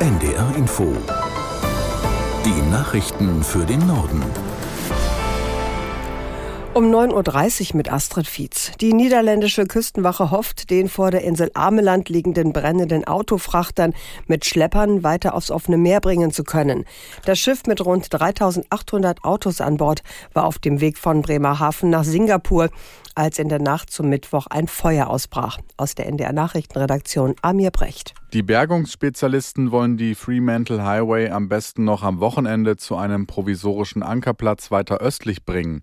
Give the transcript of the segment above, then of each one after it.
NDR Info. Die Nachrichten für den Norden. Um 9.30 Uhr mit Astrid Fietz. Die niederländische Küstenwache hofft, den vor der Insel Ameland liegenden brennenden Autofrachtern mit Schleppern weiter aufs offene Meer bringen zu können. Das Schiff mit rund 3800 Autos an Bord war auf dem Weg von Bremerhaven nach Singapur, als in der Nacht zum Mittwoch ein Feuer ausbrach. Aus der NDR Nachrichtenredaktion Amir Brecht. Die Bergungsspezialisten wollen die Fremantle Highway am besten noch am Wochenende zu einem provisorischen Ankerplatz weiter östlich bringen.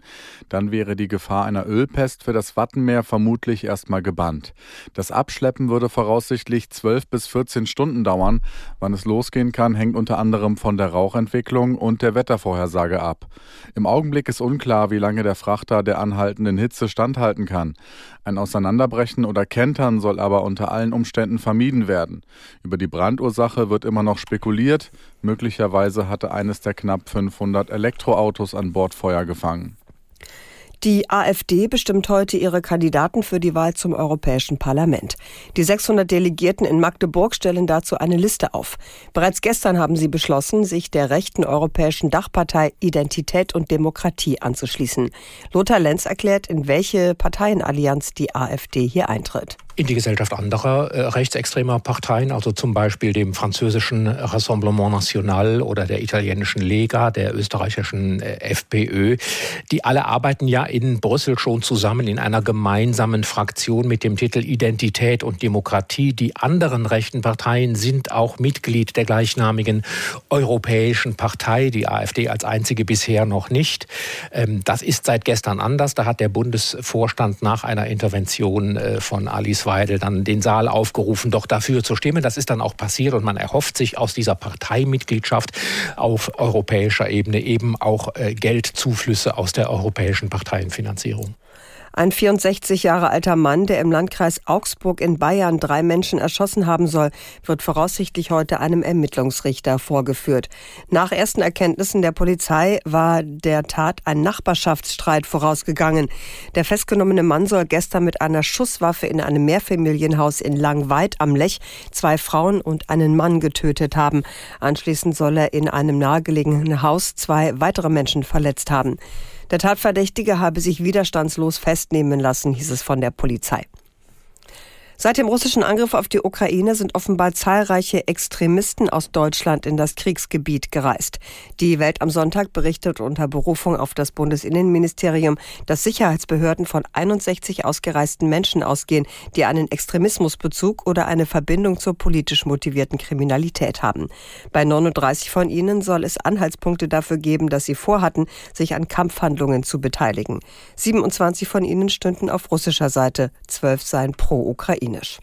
Dann wäre die Gefahr einer Ölpest für das Wattenmeer vermutlich erstmal gebannt. Das Abschleppen würde voraussichtlich 12 bis 14 Stunden dauern. Wann es losgehen kann, hängt unter anderem von der Rauchentwicklung und der Wettervorhersage ab. Im Augenblick ist unklar, wie lange der Frachter der anhaltenden Hitze standhalten kann. Ein Auseinanderbrechen oder Kentern soll aber unter allen Umständen vermieden werden. Über die Brandursache wird immer noch spekuliert. Möglicherweise hatte eines der knapp 500 Elektroautos an Bord Feuer gefangen. Die AfD bestimmt heute ihre Kandidaten für die Wahl zum Europäischen Parlament. Die 600 Delegierten in Magdeburg stellen dazu eine Liste auf. Bereits gestern haben sie beschlossen, sich der rechten europäischen Dachpartei Identität und Demokratie anzuschließen. Lothar Lenz erklärt, in welche Parteienallianz die AfD hier eintritt in die Gesellschaft anderer äh, rechtsextremer Parteien, also zum Beispiel dem französischen Rassemblement National oder der italienischen Lega, der österreichischen äh, FPÖ. Die alle arbeiten ja in Brüssel schon zusammen in einer gemeinsamen Fraktion mit dem Titel Identität und Demokratie. Die anderen rechten Parteien sind auch Mitglied der gleichnamigen Europäischen Partei, die AfD als einzige bisher noch nicht. Ähm, das ist seit gestern anders. Da hat der Bundesvorstand nach einer Intervention äh, von Alice Weidel dann den Saal aufgerufen, doch dafür zu stimmen. Das ist dann auch passiert und man erhofft sich aus dieser Parteimitgliedschaft auf europäischer Ebene eben auch äh, Geldzuflüsse aus der europäischen Parteienfinanzierung. Ein 64 Jahre alter Mann, der im Landkreis Augsburg in Bayern drei Menschen erschossen haben soll, wird voraussichtlich heute einem Ermittlungsrichter vorgeführt. Nach ersten Erkenntnissen der Polizei war der Tat ein Nachbarschaftsstreit vorausgegangen. Der festgenommene Mann soll gestern mit einer Schusswaffe in einem Mehrfamilienhaus in Langweid am Lech zwei Frauen und einen Mann getötet haben. Anschließend soll er in einem nahegelegenen Haus zwei weitere Menschen verletzt haben. Der Tatverdächtige habe sich widerstandslos festnehmen lassen, hieß es von der Polizei. Seit dem russischen Angriff auf die Ukraine sind offenbar zahlreiche Extremisten aus Deutschland in das Kriegsgebiet gereist. Die Welt am Sonntag berichtet unter Berufung auf das Bundesinnenministerium, dass Sicherheitsbehörden von 61 ausgereisten Menschen ausgehen, die einen Extremismusbezug oder eine Verbindung zur politisch motivierten Kriminalität haben. Bei 39 von ihnen soll es Anhaltspunkte dafür geben, dass sie vorhatten, sich an Kampfhandlungen zu beteiligen. 27 von ihnen stünden auf russischer Seite, 12 seien pro Ukraine ukrainisch.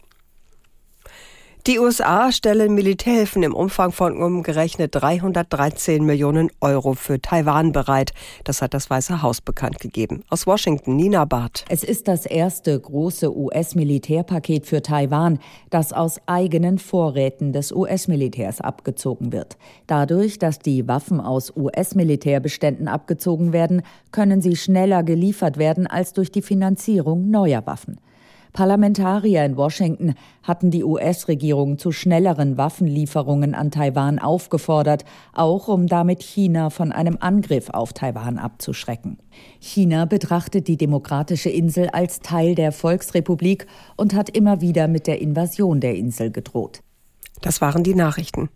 Die USA stellen Militärhilfen im Umfang von umgerechnet 313 Millionen Euro für Taiwan bereit. Das hat das Weiße Haus bekannt gegeben. Aus Washington, Nina Barth. Es ist das erste große US-Militärpaket für Taiwan, das aus eigenen Vorräten des US-Militärs abgezogen wird. Dadurch, dass die Waffen aus US-Militärbeständen abgezogen werden, können sie schneller geliefert werden als durch die Finanzierung neuer Waffen. Parlamentarier in Washington hatten die US-Regierung zu schnelleren Waffenlieferungen an Taiwan aufgefordert, auch um damit China von einem Angriff auf Taiwan abzuschrecken. China betrachtet die demokratische Insel als Teil der Volksrepublik und hat immer wieder mit der Invasion der Insel gedroht. Das waren die Nachrichten.